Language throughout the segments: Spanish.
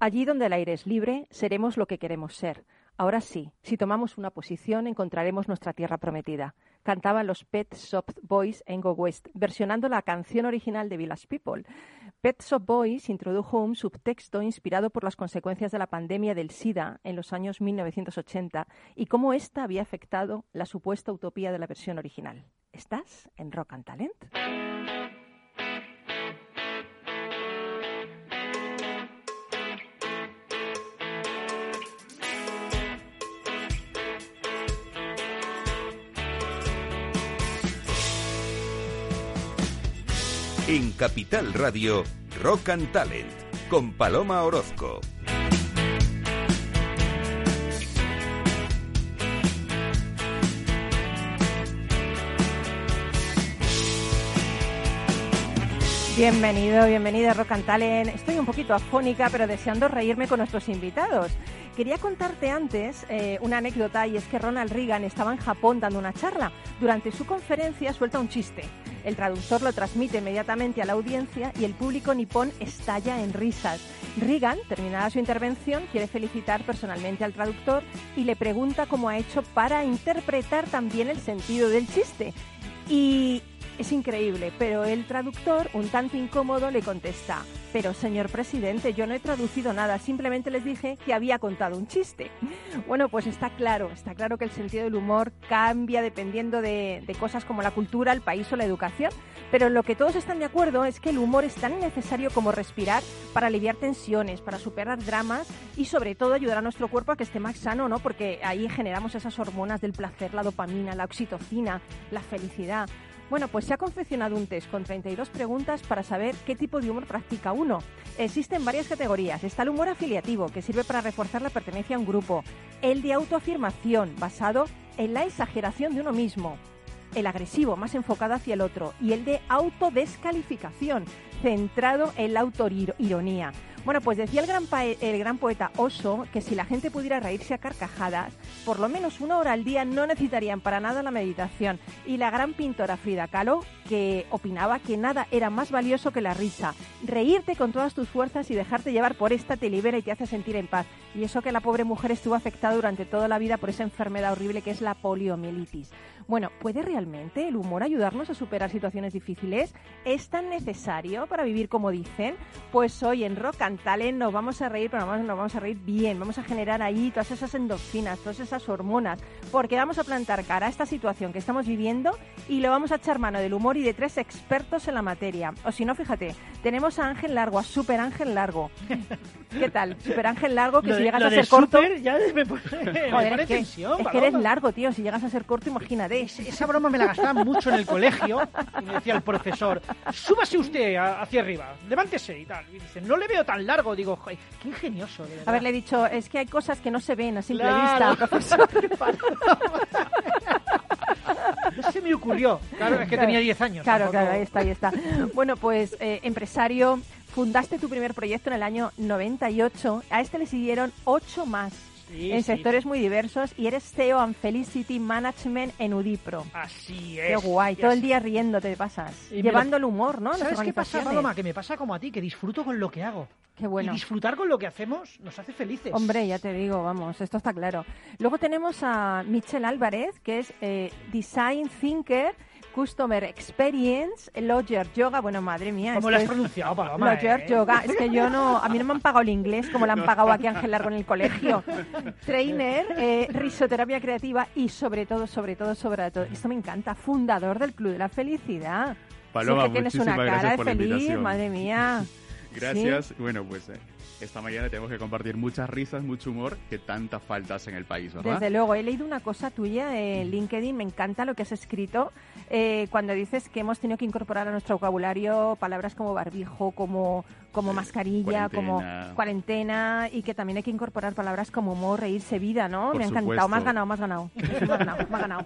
Allí donde el aire es libre, seremos lo que queremos ser. Ahora sí, si tomamos una posición, encontraremos nuestra tierra prometida. Cantaban los Pet Shop Boys en Go West, versionando la canción original de Village People. Pet Shop Boys introdujo un subtexto inspirado por las consecuencias de la pandemia del SIDA en los años 1980 y cómo ésta había afectado la supuesta utopía de la versión original. ¿Estás en Rock and Talent? En Capital Radio, Rock and Talent, con Paloma Orozco. Bienvenido, bienvenida a Rock and Talent. Estoy un poquito afónica, pero deseando reírme con nuestros invitados. Quería contarte antes eh, una anécdota y es que Ronald Reagan estaba en Japón dando una charla. Durante su conferencia suelta un chiste. El traductor lo transmite inmediatamente a la audiencia y el público nipón estalla en risas. Reagan, terminada su intervención, quiere felicitar personalmente al traductor y le pregunta cómo ha hecho para interpretar también el sentido del chiste. Y es increíble, pero el traductor, un tanto incómodo, le contesta, pero señor presidente, yo no he traducido nada, simplemente les dije que había contado un chiste. Bueno, pues está claro, está claro que el sentido del humor cambia dependiendo de, cosas como la cultura, el país o la educación, pero en lo que todos están de acuerdo es que el humor es tan necesario como respirar para aliviar tensiones, para superar dramas y sobre todo ayudar a nuestro cuerpo a que esté más sano, ¿no? Porque ahí generamos esas hormonas del placer, la dopamina, la oxitocina, la felicidad. Bueno, pues se ha confeccionado un test con 32 preguntas para saber qué tipo de humor practica uno. Existen varias categorías. Está el humor afiliativo, que sirve para reforzar la pertenencia a un grupo. El de autoafirmación, basado en la exageración de uno mismo. El agresivo, más enfocado hacia el otro. Y el de autodescalificación, centrado en la autoironía. Bueno, pues decía el gran, poeta Oso que si la gente pudiera reírse a carcajadas, por lo menos una hora al día no necesitarían para nada la meditación. Y la gran pintora Frida Kahlo, que opinaba que nada era más valioso que la risa. Reírte con todas tus fuerzas y dejarte llevar por esta te libera y te hace sentir en paz. Y eso que la pobre mujer estuvo afectada durante toda la vida por esa enfermedad horrible que es la poliomielitis. Bueno, ¿puede realmente el humor ayudarnos a superar situaciones difíciles? ¿Es tan necesario para vivir como dicen? Pues hoy en Rock and Talent nos vamos a reír, pero nos vamos a reír bien. Vamos a generar ahí todas esas endorfinas, todas esas hormonas, porque vamos a plantar cara a esta situación que estamos viviendo y lo vamos a echar mano del humor y de tres expertos en la materia. O si no, fíjate, tenemos a Ángel Largo, a Super Ángel Largo. ¿Qué tal? Super Ángel Largo, que si llegas a ser corto... ya me pone, Joder, me es, que, tensión, es que eres largo, tío. Si llegas a ser corto, imagínate. Esa broma me la gastaban mucho en el colegio y me decía el profesor, súbase usted a- hacia arriba, levántese y tal. Y dice, no le veo tan largo. Digo, "Joder, qué ingenioso. de verdad". Haberle dicho, es que hay cosas que no se ven a simple Claro. vista, profesor. No se me ocurrió. Claro, es que tenía 10 años. Claro, tampoco- claro, ahí está, ahí está. Bueno, pues eh, empresario, fundaste tu primer proyecto en el año 98. A este le siguieron ocho más Sí, en sí. sectores muy diversos y eres CEO and Felicity Management en Udipro. Así es. Qué guay, todo el día riendo te pasas. Y Llevando lo- el humor, ¿no? ¿Sabes qué pasa. Paloma? Que me pasa como a ti, que disfruto con lo que hago. Qué bueno. Y disfrutar con lo que hacemos nos hace felices. Hombre, ya te digo, vamos, esto está claro. Luego tenemos a Michelle Álvarez, que es eh, Design Thinker, Customer Experience, Lodger Yoga. Bueno, madre mía. ¿Cómo lo has es- pronunciado, Paloma? Lodger eh? Yoga. Es que yo no, a mí no me han pagado el inglés como le han pagado aquí a Ángel Largo en el colegio. Trainer, eh, risoterapia creativa y sobre todo, sobre todo, sobre todo, esto me encanta, fundador del Club de la Felicidad. Paloma, sí que tienes una cara de feliz, madre mía. Gracias. Bueno, pues eh, esta mañana tenemos que compartir muchas risas, mucho humor que tanta falta hace en el país, ¿verdad? Desde luego, he leído una cosa tuya en LinkedIn, me encanta lo que has escrito, eh, cuando dices que hemos tenido que incorporar a nuestro vocabulario palabras como barbijo, como, como Sí, mascarilla, como cuarentena. y que también hay que incorporar palabras como humor, reírse, vida, ¿no? Por me ha encantado, supuesto. ganado, has ganado, has ganado, has ganado.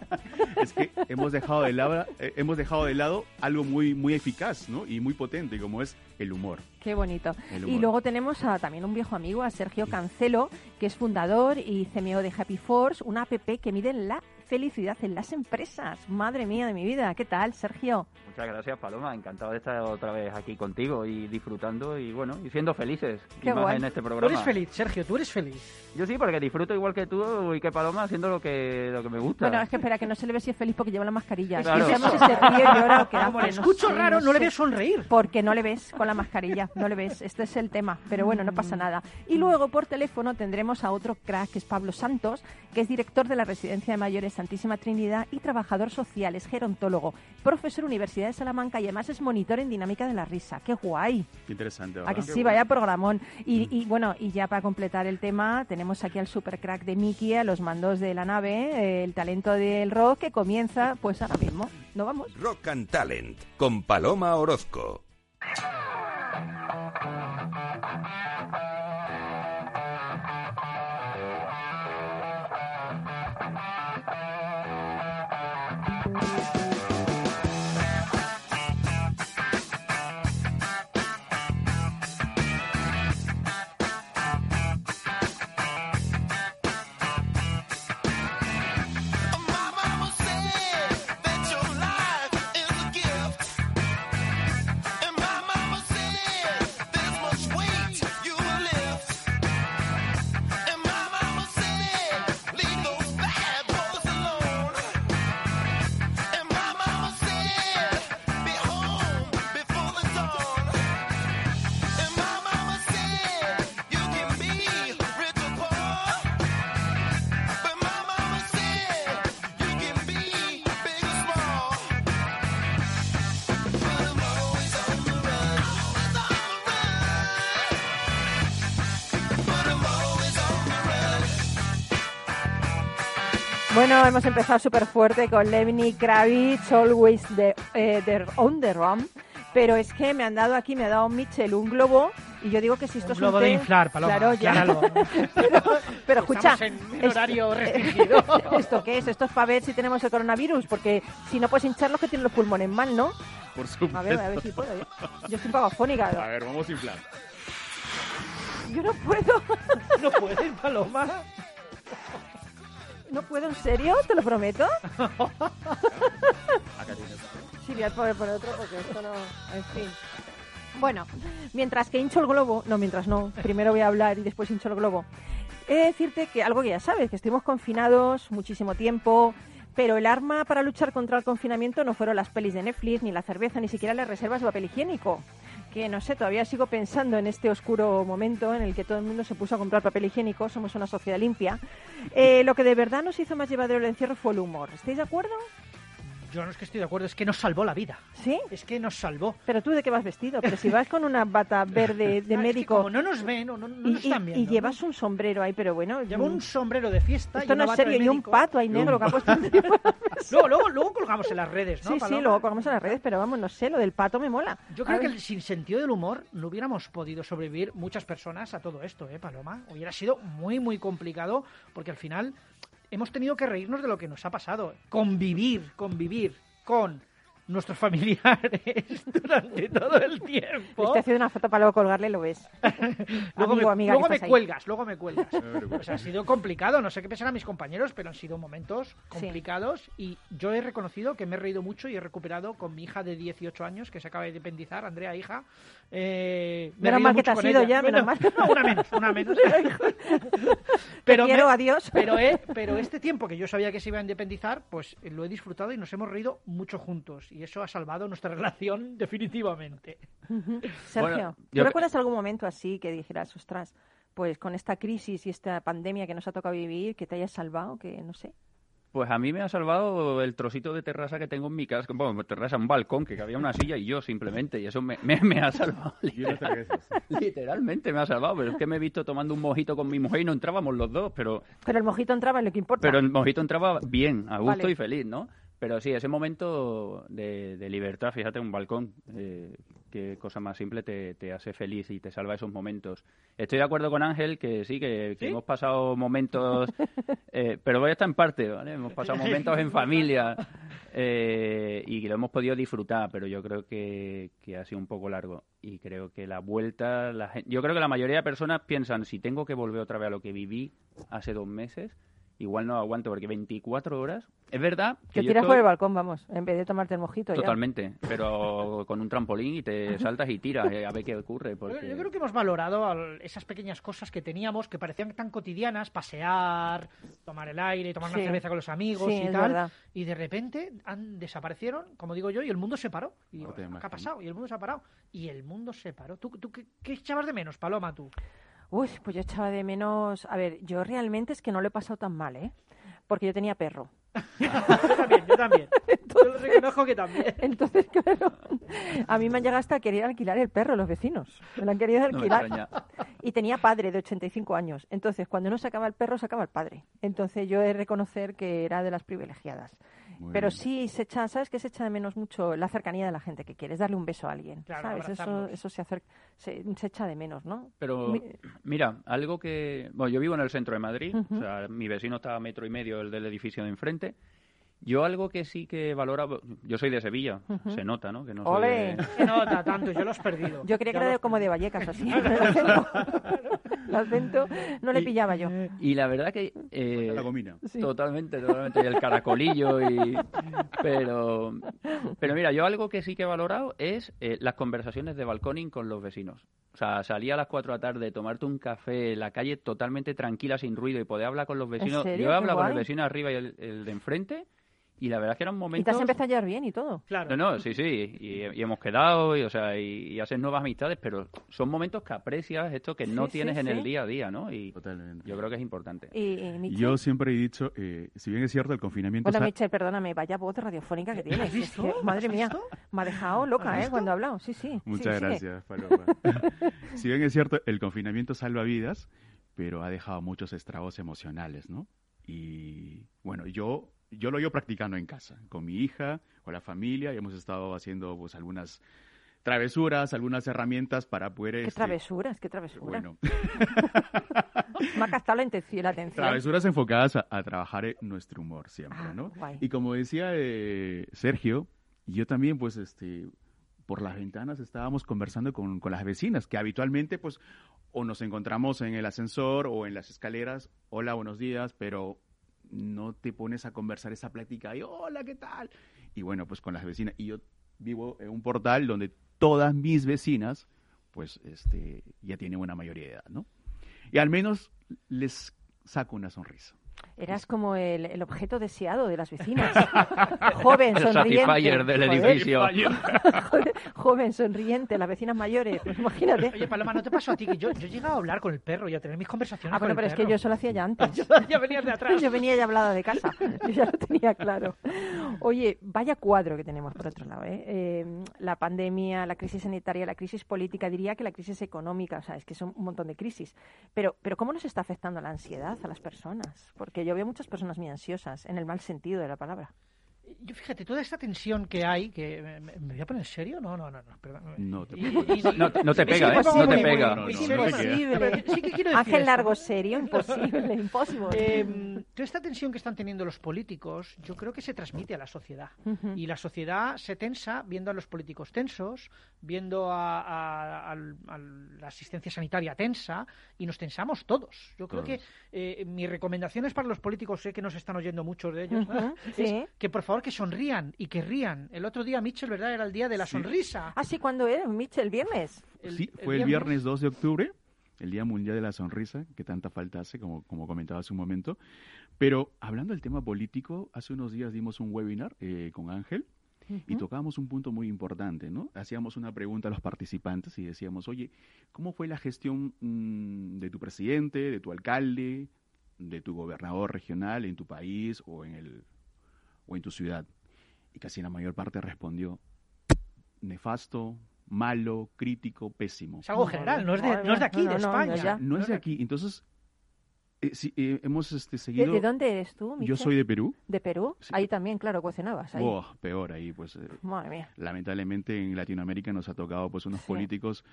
Es que hemos dejado de lado, eh, hemos dejado de lado algo muy, muy eficaz, ¿no? Y muy potente, como es el humor. Qué bonito. El Y humor. luego tenemos a, también un viejo amigo, a Sergio Cancelo, que es fundador y CMO de Happy Force, una app que mide la felicidad en las empresas. Madre mía de mi vida, ¿qué tal, Sergio? Muchas gracias, Paloma. Encantado de estar otra vez aquí contigo y disfrutando y bueno, y siendo felices Qué y más en este Tú programa. eres feliz, Sergio, tú eres feliz. Yo sí, porque disfruto igual que tú y que Paloma haciendo lo que lo que me gusta. Bueno, es que espera, que no se le ve si es feliz porque lleva la mascarilla. Es que Claro. sabemos si se ríe, llora o qué Como hace, le no escucho sé, raro, no, le sé. veo sonreír. Porque no le ves con la mascarilla, no le ves. Este es el tema. Pero bueno, no pasa nada. Y luego por teléfono tendremos a otro crack, que es Pablo Santos, que es director de la Residencia de Mayores Santísima Trinidad y trabajador social, es gerontólogo, profesor Universidad de Salamanca y además es monitor en dinámica de la risa. ¡Qué guay! Qué interesante, A ¿verdad? que sí, vaya programón. Y, y bueno, y ya para completar el tema, tenemos aquí al super crack de Mickey a los mandos de la nave, eh, el talento del rock que comienza pues ahora mismo. ¿No vamos? Rock and Talent con Paloma Orozco. Hemos empezado súper fuerte con Lemny Kravitz, Always the, eh, the- on the Run. Pero es que me han dado aquí, me ha dado Mitchell un globo. Y yo digo que si esto Un es globo un de té- inflar, Paloma, Claro, ya. pero, pero escucha. En un esto- horario restringido. ¿Esto qué es? Esto es para ver si tenemos el coronavirus. Porque si no puedes hinchar los que tienen los pulmones mal, ¿no? Por supuesto. A ver, a ver si puedo. ¿eh? Yo estoy pagafónica. A ver, vamos a inflar. Yo no puedo. No puedes, Paloma. No puedo, ¿en serio? ¿Te lo prometo? Sí, voy a poner por otro porque esto no... En fin. Bueno, mientras que hincho el globo... No, mientras no. Primero voy a hablar y después hincho el globo. He de decirte que algo que ya sabes, que estuvimos confinados muchísimo tiempo, pero el arma para luchar contra el confinamiento no fueron las pelis de Netflix, ni la cerveza, ni siquiera las reservas de papel higiénico. Que no sé, todavía sigo pensando en este oscuro momento en el que todo el mundo se puso a comprar papel higiénico, somos una sociedad limpia. Eh, lo que de verdad nos hizo más llevadero el encierro fue el humor. ¿Estáis de acuerdo? Yo no es que estoy de acuerdo, es que nos salvó la vida. ¿Sí? Es que nos salvó. Pero tú de qué vas vestido, pero si vas con una bata verde de Ah, es que médico como no nos ven, no, no, y, nos están viendo. y ¿no? llevas un sombrero ahí, pero bueno, Llevo mm, un sombrero de fiesta esto y no es serio y un pato ahí negro que ha puesto. Luego, luego, luego colgamos en las redes, ¿no, Sí, sí, luego colgamos en las redes, pero vamos, no sé, lo del pato me mola. Yo A creo que el- sin sentido del humor no hubiéramos podido sobrevivir muchas personas a todo esto, ¿eh, Paloma? Hubiera sido muy, muy complicado porque al final hemos tenido que reírnos de lo que nos ha pasado. Convivir, convivir con nuestros familiares durante todo el tiempo. estoy haciendo una foto para luego colgarle, lo ves. Luego, Amigo, me, amiga, luego me cuelgas, luego me cuelgas. Pues ha sido complicado, no sé qué pensarán mis compañeros, pero han sido momentos complicados y yo he reconocido que me he reído mucho y he recuperado con mi hija de 18 años que se acaba de independizar, Andrea, hija. Eh, me Menos mal que te has ido ella. ya, menos Bueno, mal. no, una menos, una menos. Te me- quiero, adiós. Pero, pero este tiempo que yo sabía que se iba a independizar, pues lo he disfrutado y nos hemos reído mucho juntos. Y eso ha salvado nuestra relación definitivamente. Sergio, Bueno, ¿tú yo- recuerdas algún momento así que dijeras, ostras, pues con esta crisis y esta pandemia que nos ha tocado vivir, que te hayas salvado, que no sé? Pues a mí me ha salvado el trocito de terraza que tengo en mi casa, bueno, terraza, un balcón, que había una silla y yo simplemente, y eso me, me, me ha salvado. Literalmente me ha salvado, pero es que me he visto tomando un mojito con mi mujer y no entrábamos los dos, pero, Pero el mojito entraba en lo que importa. pero el mojito entraba bien, a gusto Vale. y feliz, ¿no? Pero sí, ese momento de, de libertad, fíjate, un balcón, eh, qué cosa más simple te, te hace feliz y te salva esos momentos. Estoy de acuerdo con Ángel que sí, que, que ¿Sí? hemos pasado momentos, eh, pero voy a estar en parte, ¿vale? Hemos pasado momentos en familia eh, y que lo hemos podido disfrutar, pero yo creo que, que ha sido un poco largo. Y creo que la vuelta, la gen- yo creo que la mayoría de personas piensan, si tengo que volver otra vez a lo que viví hace dos meses, igual no aguanto, porque 24 horas, es verdad que Que yo tiras estoy- por el balcón, vamos, en vez de tomarte el mojito. ya. Totalmente, pero con un trampolín y te saltas y tiras eh, a ver qué ocurre. Yo- Porque... Yo creo que hemos valorado al- esas pequeñas cosas que teníamos que parecían tan cotidianas, pasear, tomar el aire, tomar Sí. una cerveza con los amigos Sí, y es tal, verdad. y de repente han desaparecieron, como digo yo, y el mundo se paró. Y No te ¿qué ha pasado? Y el mundo se ha parado. Y el mundo se paró. ¿Tú, tú qué, qué echabas de menos, Paloma, tú? Uy, pues yo echaba de menos. A ver, yo realmente es que no lo he pasado tan mal, ¿eh? Porque yo tenía perro. yo también, yo también. Yo lo reconozco que también. Entonces, claro, a mí me han llegado hasta a querer alquilar el perro los vecinos. Me lo han querido alquilar. y tenía padre de 85 años. Entonces, cuando no sacaba el perro, sacaba el padre. Entonces, yo he de reconocer que era de las privilegiadas. Muy Pero bien. sí se echa, ¿sabes qué se echa de menos mucho? La cercanía de la gente que quieres darle un beso a alguien. Claro, ¿Sabes? Eso, eso se, se, se echa de menos, ¿no? Pero Mi- mira, algo que... Bueno, yo vivo en el centro de Madrid, o sea, mi vecino está a metro y medio el del edificio de enfrente. Yo algo que sí que valora... Yo soy de Sevilla, se nota, ¿no? Que no soy ¡Ole! de- Se nota tanto, yo lo has perdido. Yo creía Ya que era como de. Vallecas, así. El acento, el acento no le Y- pillaba yo. Y la verdad que... eh, La gomina. Sí. Totalmente, totalmente. Y el caracolillo y... Pero, pero mira, yo algo que sí que he valorado es eh, las conversaciones de balconing con los vecinos. O sea, salir a las 4 de la tarde, tomarte un café, la calle totalmente tranquila, sin ruido y poder hablar con los vecinos. serio? Yo he hablado con el vecino arriba y el, el de enfrente y la verdad es que eran Y te momentos... has empezado a llevar bien y todo. Claro. No, no, sí, sí, y, y hemos quedado y, o sea, y, y haces nuevas amistades, pero son momentos que aprecias esto que no Sí, sí, tienes en sí. el día a día, ¿no? Y Totalmente. yo creo que es importante. Y, Yo siempre he dicho, eh, si bien es cierto, el confinamiento... Bueno, sa- Michel, perdóname, vaya voz radiofónica que tienes. ¿Has visto? Es que, madre ¿Has mía, visto? me ha dejado loca, ¿eh? Cuando ha hablado. Sí, sí. Muchas sí, sigue. gracias, Paloma. si bien es cierto, el confinamiento salva vidas, pero ha dejado muchos estragos emocionales, ¿no? Y bueno, yo, yo lo llevo practicando en casa, con mi hija, con la familia, y hemos estado haciendo pues algunas travesuras, algunas herramientas para poder... Qué este, travesuras, qué travesuras. Bueno, Me ha captado la, atención. travesuras enfocadas a, a trabajar en nuestro humor siempre, Ah, ¿no? guay. Y como decía eh, Sergio, yo también, pues, este, por las ventanas estábamos conversando con, con las vecinas, que habitualmente, pues, o nos encontramos en el ascensor o en las escaleras, hola, buenos días, pero no te pones a conversar esa plática y hola, ¿qué tal? Y bueno, pues con las vecinas. Y yo vivo en un portal donde todas mis vecinas, pues, este, ya tienen una mayoría de edad, ¿no? Y al menos les saco una sonrisa. Eras como el, el objeto deseado de las vecinas. Joven, El sonriente. Satisfyer del Joder, edificio. joder, joven, sonriente, las vecinas mayores. Pues imagínate. Oye, Paloma, ¿no te pasó a ti que yo, yo he llegado a hablar con el perro y a tener mis conversaciones Ah, bueno, con pero el es que yo eso lo hacía ya antes. ya venías de atrás. Yo venía ya hablada de casa, yo ya lo tenía claro. Oye, vaya cuadro que tenemos por otro lado. ¿eh? Eh, la pandemia, la crisis sanitaria, la crisis política, diría que la crisis económica, o sea, es que son un montón de crisis. Pero, pero ¿cómo nos está afectando la ansiedad a las personas? Porque yo veo muchas personas muy ansiosas, en el mal sentido de la palabra. Yo fíjate, toda esta tensión que hay, que me, me- ¿me voy a poner serio? No, no, no, no, perdón. No te Y- y- y- No- no te pega, ¿eh? No te pega. No, no, sí que quiero decir Largo, serio, imposible, imposible. Eh, toda esta tensión que están teniendo los políticos, yo creo que se transmite a la sociedad. Y la sociedad se tensa viendo a los políticos tensos, viendo a, a- a la asistencia sanitaria tensa, y nos tensamos todos. Yo creo Todos. que eh, mis recomendaciones para los políticos, sé que nos están oyendo muchos de ellos, Ujú, es sí. que por favor que sonrían y que rían. El otro día, Mitchell, ¿verdad? Era el día de la Sí. sonrisa. Ah, sí, ¿cuándo era? Michel, el viernes. El- sí, fue el viernes 2 de octubre, el Día Mundial de la Sonrisa, que tanta falta hace, como, como comentaba hace un momento. Pero hablando del tema político, hace unos días dimos un webinar eh, con Ángel y tocábamos un punto muy importante, ¿no? Hacíamos una pregunta a los participantes y decíamos, oye, ¿cómo fue la gestión mm, de tu presidente, de tu alcalde, de tu gobernador regional en tu país o en, el, o en tu ciudad? Y casi la mayor parte respondió, nefasto, malo, crítico, pésimo. Es algo general, no es de, no es de aquí, no, de no, no, España. ya. No es de aquí. Entonces, eh, sí, eh, hemos este, ¿De, seguido... de dónde eres tú, Michel? Yo soy de Perú. ¿De Perú? Sí. Ahí también, claro, cocinabas. Ahí. Buah, peor ahí, pues... eh, Madre mía. lamentablemente en Latinoamérica nos ha tocado pues unos Sí. políticos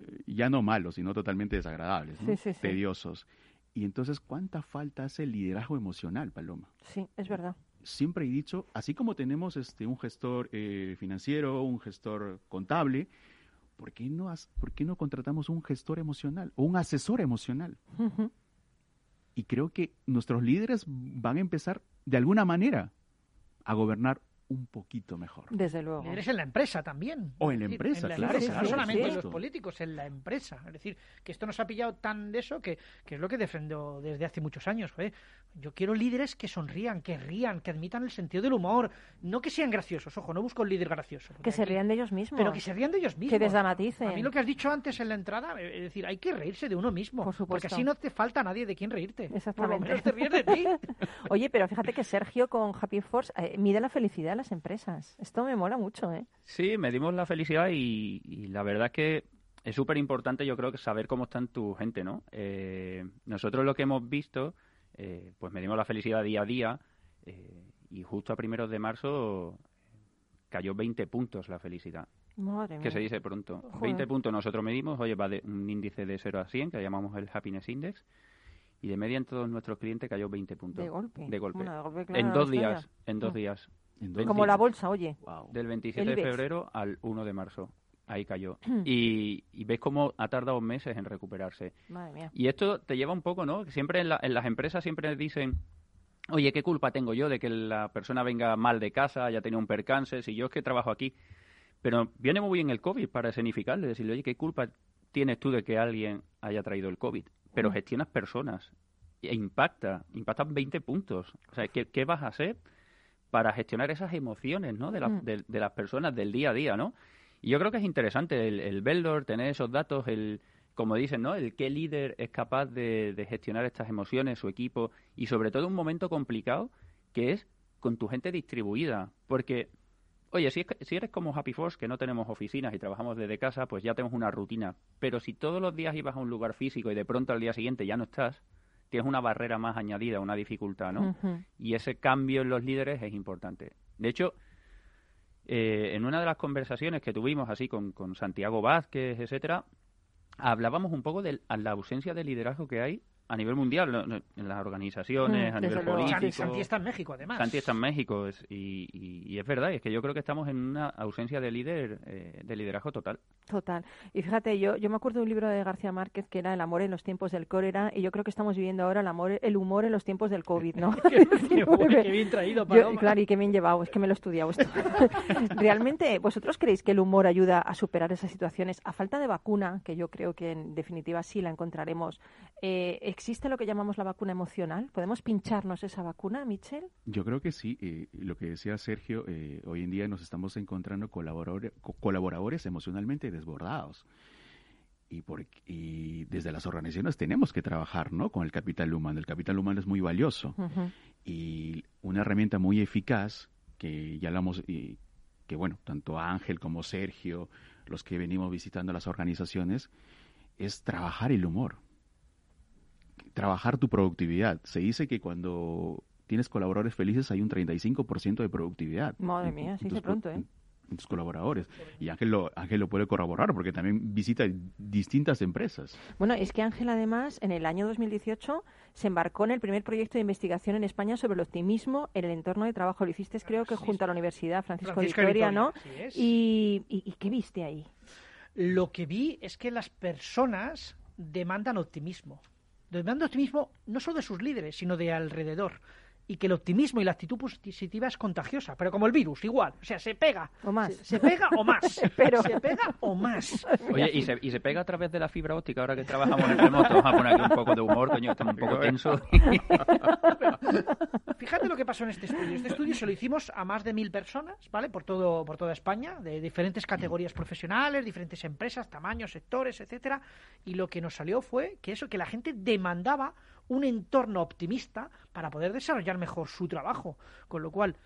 eh, ya no malos, sino totalmente desagradables, ¿no? Sí, sí, sí. tediosos. Y entonces, ¿cuánta falta hace el liderazgo emocional, Paloma? Sí, es verdad. Siempre he dicho, así como tenemos este un gestor eh, financiero, un gestor contable, ¿por qué, no, has- ¿por qué no contratamos un gestor emocional o un asesor emocional? Y creo que nuestros líderes van a empezar de alguna manera a gobernar un poquito mejor. Desde luego. Líderes en la empresa también. O en la empresa, en la claro, empresa, claro, no solamente sí. en los políticos, en la empresa. Es decir, que esto nos ha pillado tan de eso que, que es lo que defendo desde hace muchos años. joder. Yo quiero líderes que sonrían, que rían, que admitan el sentido del humor. No que sean graciosos, ojo, no busco un líder gracioso. Que se rían de ellos mismos. Pero que se rían de ellos mismos. desdramaticen. A mí lo que has dicho antes en la entrada, eh, es decir, hay que reírse de uno mismo. Por supuesto. Porque así no te falta nadie de quien reírte. Por lo Exactamente. menos te ríes de ti. Oye, pero fíjate que Sergio con Happy Force eh, mide la felicidad de las empresas. Esto me mola mucho, ¿eh? Sí, medimos la felicidad y, y la verdad es que es súper importante yo creo que saber cómo están tu gente, ¿no? Eh, nosotros lo que hemos visto, eh, pues medimos la felicidad día a día eh, y justo a primeros de marzo cayó 20 puntos la felicidad, Madre mía. que se dice pronto. Joder. 20 puntos nosotros medimos, oye, va de un índice de 0 a 100, que llamamos el Happiness Index, y de media en todos nuestros clientes cayó 20 puntos. De golpe. De golpe. Bueno, de golpe, claro, en dos días, en dos días. En dos Como Sí. la bolsa, oye. Wow. Del 27 El de febrero al 1 de marzo. Ahí cayó. Y, y ves cómo ha tardado meses en recuperarse. Madre mía. Y esto te lleva un poco, ¿no? Siempre en, la- en las empresas siempre dicen, oye, ¿qué culpa tengo yo de que la persona venga mal de casa, haya tenido un percance, si yo es que trabajo aquí? Pero viene muy bien el COVID para escenificarle, decirle, oye, ¿qué culpa tienes tú de que alguien haya traído el COVID? Pero Mm. gestionas personas e impacta, impactan 20 puntos. O sea, ¿qué, qué vas a hacer para gestionar esas emociones, ¿no? De, la- Mm. de- de las personas del día a día, ¿no? Y yo creo que es interesante el, el verlo, tener esos datos, el, como dicen, ¿no? El qué líder es capaz de, de gestionar estas emociones, su equipo, y sobre todo un momento complicado que es con tu gente distribuida. Porque, oye, si, es si eres como Happy Force, que no tenemos oficinas y trabajamos desde casa, pues ya tenemos una rutina. Pero si todos los días ibas a un lugar físico y de pronto al día siguiente ya no estás, tienes una barrera más añadida, una dificultad, ¿no? Y ese cambio en los líderes es importante. De hecho, eh, en una de las conversaciones que tuvimos así con, con Santiago Vázquez, etcétera, hablábamos un poco de la ausencia de liderazgo que hay a nivel mundial, en las organizaciones, Mm, a nivel político. Santi, Santi está en México, además. Santi está en México es- y, y- y es verdad, es que yo creo que estamos en una ausencia de líder, eh, de liderazgo total. Total. Y fíjate, yo, yo me acuerdo de un libro de García Márquez que era El amor en los tiempos del cólera y yo creo que estamos viviendo ahora el amor, el humor en los tiempos del COVID, ¿no? Qué, qué bueno, qué bien traído, Yo- claro, y qué bien llevado, es que me lo he estudiado esto. ¿Realmente vosotros creéis que el humor ayuda a superar esas situaciones? A falta de vacuna, que yo creo que en definitiva sí la encontraremos, eh, ¿existe lo que llamamos la vacuna emocional? ¿Podemos pincharnos esa vacuna, Michel? Yo creo que sí. eh, lo que decía Sergio, eh, hoy en día nos estamos encontrando colaboradores, co- colaboradores emocionalmente desbordados. Y, por- y desde las organizaciones tenemos que trabajar ¿no? con el capital humano. El capital humano es muy valioso. Y una herramienta muy eficaz que ya hablamos y que bueno tanto Ángel como Sergio los que venimos visitando las organizaciones es trabajar el humor trabajar tu productividad se dice que cuando tienes colaboradores felices hay un 35% de productividad Madre mía, dice co- pronto, ¿eh? en- tus colaboradores y Ángel lo, Ángel lo puede corroborar porque también visita distintas empresas Bueno, es que Ángel además en el año 2018 se embarcó en el primer proyecto de investigación en España sobre el optimismo en el entorno de trabajo. Lo hiciste creo que Sí, junto a la Universidad Francisco, Francisco de de Vitoria, Vitoria, ¿no? Y, y, y qué viste ahí? Lo que vi es que las personas demandan optimismo. Demandan optimismo no solo de sus líderes, sino de alrededor. Y que el optimismo y la actitud positiva es contagiosa, pero como el virus, igual. O sea, se pega. O más. Se, se pega o más. Pero- Se pega o más. Oye, ¿y se, y se pega a través de la fibra óptica ahora que trabajamos en remoto. Vamos a poner aquí un poco de humor, coño, estamos un poco tensos. Fíjate lo que pasó en este estudio. Este estudio se lo hicimos a más de mil personas, ¿vale? Por todo, por toda España, de diferentes categorías profesionales, diferentes empresas, tamaños, sectores, etcétera. Y lo que nos salió fue que eso, que la gente demandaba un entorno optimista para poder desarrollar mejor su trabajo. Con lo cual,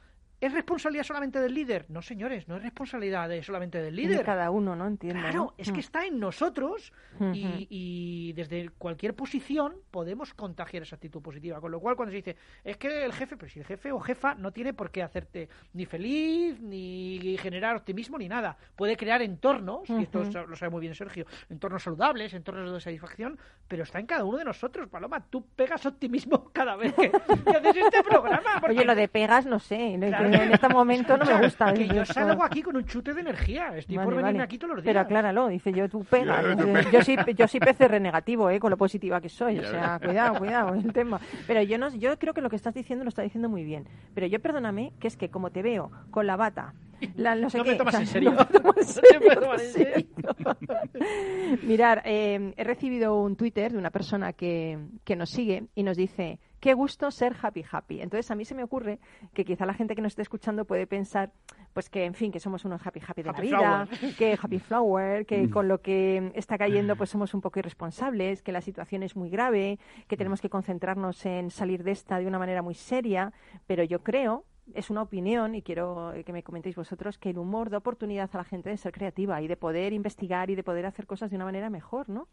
¿es responsabilidad solamente del líder? No, señores, no es responsabilidad de- solamente del De líder. cada uno, ¿no? Entiendo. Claro, ¿no? es que Mm. está en nosotros y, y desde cualquier posición podemos contagiar esa actitud positiva. Con lo cual, cuando se dice, es que el jefe, pero si el jefe o jefa no tiene por qué hacerte ni feliz, ni generar optimismo, ni nada. Puede crear entornos, y esto lo sabe muy bien Sergio, entornos saludables, entornos de satisfacción, pero está en cada uno de nosotros, Paloma. Tú pegas optimismo cada vez que, que haces este programa. porque- Oye, lo de pegas, no sé. ¿no? Claro, en este momento no me gusta. Que yo salgo aquí con un chute de energía. Estoy Vale, por venirme vale. aquí todos los días. Pero acláralo, dice yo, tú pega. Yo soy, yo soy PCR negativo, ¿eh? con lo positiva que soy. O sea, cuidado, cuidado el tema. Pero yo no, yo creo que lo que estás diciendo lo está diciendo muy bien. Pero yo perdóname, que es que como te veo con la bata, la, no sé No qué. me tomas o sea, en no me serio. Mirar, eh, he recibido un Twitter de una persona que, que nos sigue y nos dice, qué gusto ser happy happy. Entonces a mí se me ocurre que quizá la gente que nos esté escuchando puede pensar, pues que en fin, que somos unos happy happy de Happy la vida, flower. que happy flower, que con lo que está cayendo pues somos un poco irresponsables, que la situación es muy grave, que tenemos que concentrarnos en salir de esta de una manera muy seria, pero yo creo es una opinión y quiero que me comentéis vosotros que el humor da oportunidad a la gente de ser creativa y de poder investigar y de poder hacer cosas de una manera mejor, ¿no?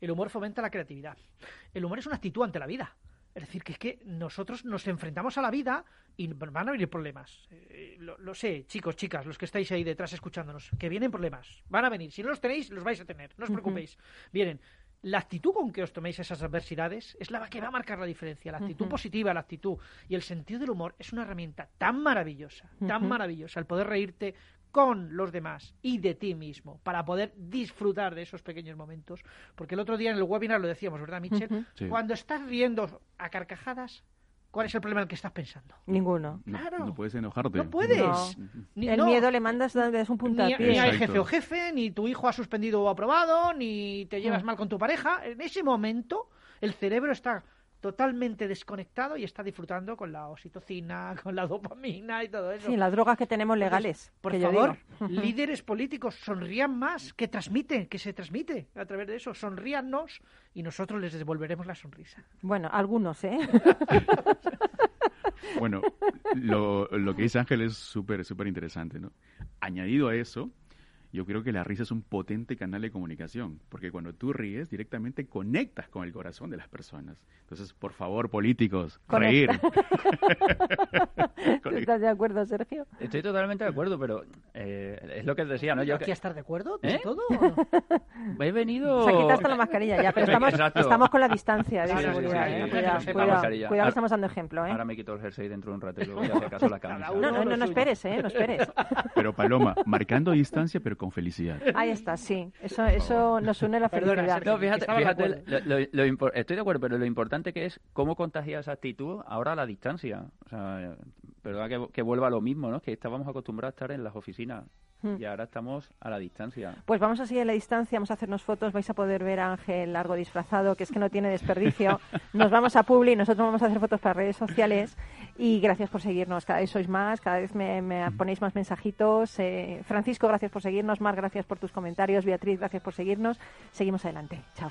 El humor fomenta la creatividad. El humor es una actitud ante la vida. Es decir, que es que nosotros nos enfrentamos a la vida y van a venir problemas. Eh, lo, lo sé, chicos, chicas, los que estáis ahí detrás escuchándonos, que vienen problemas. Van a venir. Si no los tenéis, los vais a tener. No os preocupéis. Vienen. La actitud con que os toméis esas adversidades es la que va a marcar la diferencia. La actitud positiva, la actitud y el sentido del humor es una herramienta tan maravillosa, tan maravillosa, el poder reírte con los demás y de ti mismo para poder disfrutar de esos pequeños momentos. Porque el otro día en el webinar lo decíamos, ¿verdad, Michelle? Sí. Cuando estás riendo a carcajadas, ¿cuál es el problema en el que estás pensando? Ninguno. No, Claro. no puedes enojarte. No puedes. No. Ni, el no, miedo le mandas das un puntapié. ni hay jefe o jefe, ni tu hijo ha suspendido o aprobado, ni te llevas Mm. mal con tu pareja. En ese momento, el cerebro está totalmente desconectado y está disfrutando con la oxitocina, con la dopamina y todo eso. Sí, las drogas que tenemos legales. Por que favor, líderes políticos, sonrían más, que transmiten, que se transmite a través de eso. Sonríannos y nosotros les devolveremos la sonrisa. Bueno, algunos, ¿eh? Bueno, lo, lo que dice Ángel es súper, súper interesante, ¿no? Añadido a eso, yo creo que la risa es un potente canal de comunicación, porque cuando tú ríes, directamente conectas con el corazón de las personas. Entonces, por favor, políticos, reír. ¿Tú ¿Estás de acuerdo, Sergio? Estoy totalmente de acuerdo, pero eh, es lo que decía, ¿no? Yo ¿Aquí que- estar de acuerdo? ¿Eh? ¿De todo? o no? he venido... Se quita hasta la mascarilla ya, pero estamos, estamos con la distancia de Sí, seguridad. sí, ¿eh? Cuidado, que estamos dando ejemplo, ¿eh? Ahora me quito el jersey dentro de un rato y luego ya si acaso la camisa. No, no, no, no esperes, ¿eh? No esperes. Pero Paloma, marcando distancia, pero con felicidad. Ahí está, sí. Eso, eso nos une la Perdona, felicidad. Sergio. No, fíjate, fíjate lo- lo- lo impor- estoy de acuerdo, pero lo importante que es cómo contagiar esa actitud ahora a la distancia. O sea, verdad que, que vuelva a lo mismo, ¿no? Que estábamos acostumbrados a estar en las oficinas. Y ahora estamos a la distancia. Pues vamos a seguir a la distancia, vamos a hacernos fotos, vais a poder ver a Ángel largo disfrazado, que es que no tiene desperdicio. Nos vamos a Publi, nosotros vamos a hacer fotos para redes sociales y gracias por seguirnos. Cada vez sois más, cada vez me, me ponéis más mensajitos. Eh, Francisco, gracias por seguirnos. Mar, gracias por tus comentarios. Beatriz, gracias por seguirnos. Seguimos adelante. Chao.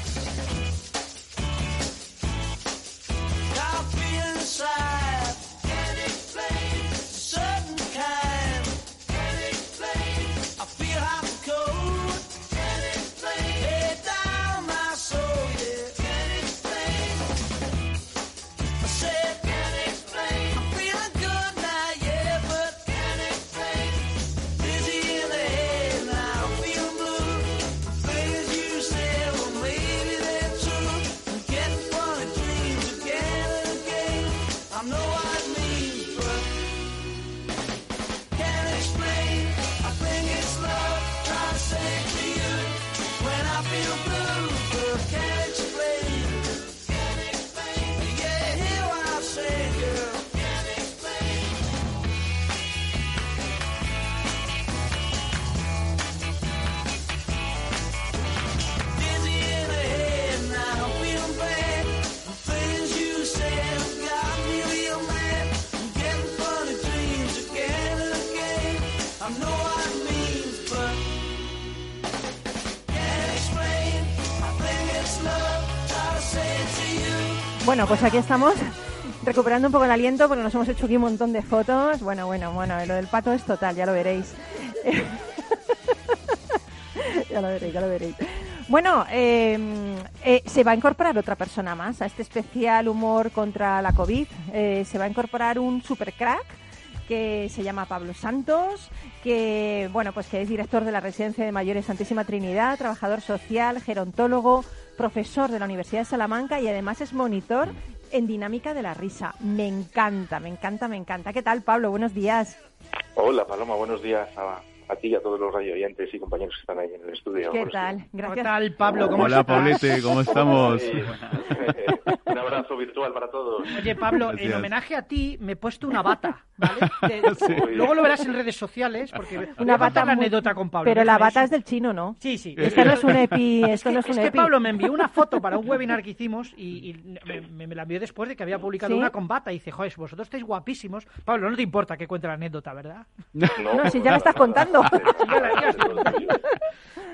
Bueno, pues aquí estamos recuperando un poco el aliento porque nos hemos hecho aquí un montón de fotos. Bueno, bueno, bueno, lo del pato es total, ya lo veréis. ya lo veréis, ya lo veréis. Bueno, eh, eh, se va a incorporar otra persona más a este especial humor contra la COVID. Eh, se va a incorporar un super crack que se llama Pablo Santos, que bueno, pues que es director de la Residencia de Mayores Santísima Trinidad, trabajador social, gerontólogo, profesor de la Universidad de Salamanca y además es monitor en dinámica de la risa. Me encanta, me encanta, me encanta. ¿Qué tal, Pablo? Buenos días. Hola Paloma, buenos días a ti y a todos los radio oyentes y compañeros que están ahí en el estudio. ¿Qué tal? Gracias. ¿Qué tal, Pablo? ¿Cómo Hola, estás? Pablete, ¿cómo estamos? Un abrazo virtual para todos. Oye, Pablo, en homenaje a ti me he puesto una bata, ¿vale? Sí. Luego lo verás en redes sociales, porque Una bata la anécdota con Pablo. Pero la bata eso. es del chino, ¿no? Sí, sí. Esto no es un EPI, esto no es es un que EPI. Pablo me envió una foto para un webinar que hicimos y, y me, me- me la envió después de que había publicado ¿Sí? una con bata y dice, joder, vosotros estáis guapísimos. Pablo, no te importa que cuente la anécdota, ¿verdad? No, si ya me estás contando.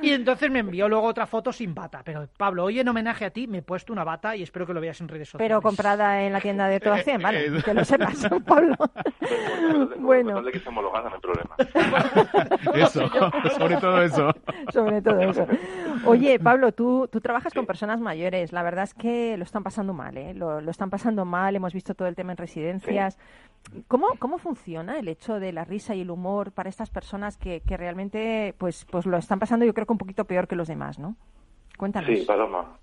Y entonces me envió luego otra foto sin bata. Pero Pablo, hoy en homenaje a ti me he puesto una bata y espero que lo veas en redes sociales. Pero comprada en la tienda de todas 100, vale, Eh, que lo sepas, Pablo. Bueno. Bueno, de que esté homologada, no hay problema. Eso, sobre todo eso. sobre todo eso. Oye, Pablo, tú, tú trabajas con personas mayores. La verdad es que lo están pasando mal, ¿eh? Lo, lo están pasando mal. Hemos visto todo el tema en residencias. ¿Cómo, ¿Cómo funciona el hecho de la risa y el humor para estas personas que, que realmente pues, pues lo están pasando yo creo que un poquito peor que los demás, ¿no? Cuéntanos. Sí, Paloma.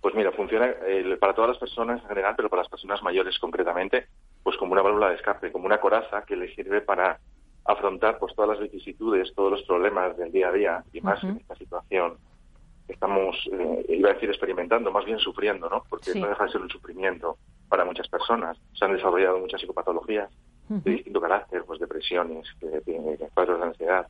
Pues mira, funciona eh, para todas las personas en general, pero para las personas mayores concretamente, pues como una válvula de escape, como una coraza que les sirve para afrontar pues todas las vicisitudes, todos los problemas del día a día y más en esta situación estamos, eh, iba a decir experimentando, más bien sufriendo, ¿no? Porque Sí. no deja de ser un sufrimiento para muchas personas. Se han desarrollado muchas psicopatologías de distinto carácter, pues depresiones, cuadros de ansiedad,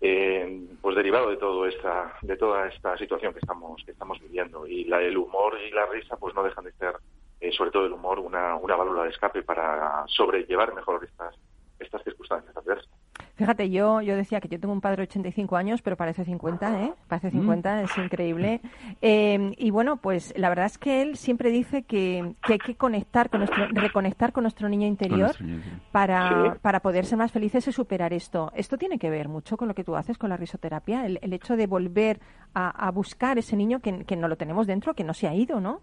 eh, pues derivado de todo esta, de toda esta situación que estamos, que estamos viviendo. Y la, el humor y la risa, pues no dejan de ser, eh, sobre todo el humor, una, una válvula de escape para sobrellevar mejor estas, estas circunstancias adversas. Fíjate, yo, yo decía que yo tengo un padre de 85 años, pero parece 50, ¿eh? Parece 50, es increíble. Eh, y bueno, pues la verdad es que él siempre dice que, que hay que conectar con nuestro, reconectar con nuestro niño interior nuestro niño interior. para, Sí. para poder ser más felices y superar esto. Esto tiene que ver mucho con lo que tú haces con la risoterapia, el, el hecho de volver a, a buscar ese niño que, que no lo tenemos dentro, que no se ha ido, ¿no?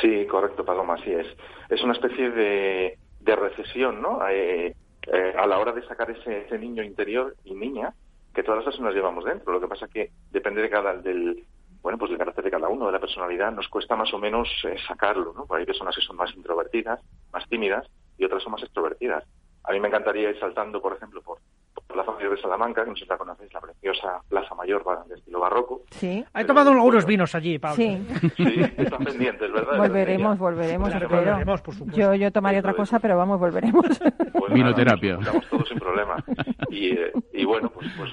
Sí, correcto, Paloma, así es. Es una especie de, de recesión, ¿no? Eh, eh, a la hora de sacar ese, ese niño interior y niña que todas las personas llevamos dentro. Lo que pasa que depende de cada del bueno, pues del carácter de cada uno, de la personalidad, nos cuesta más o menos eh, sacarlo, ¿no? Porque hay personas que son más introvertidas, más tímidas, y otras son más extrovertidas. A mí me encantaría ir saltando, por ejemplo, por, por la Plaza Mayor de Salamanca, que no sé si la conocéis, la preciosa Plaza Mayor de estilo barroco. Sí. He tomado algunos vinos allí, Pablo. Sí. Sí, están pendientes, ¿verdad? Volveremos, volveremos, Claro, volveremos, por supuesto. Yo, yo tomaría otra cosa, pero vamos, volveremos. Pues Vinoterapia. juntamos todos sin problema. Y, eh, y bueno, pues, pues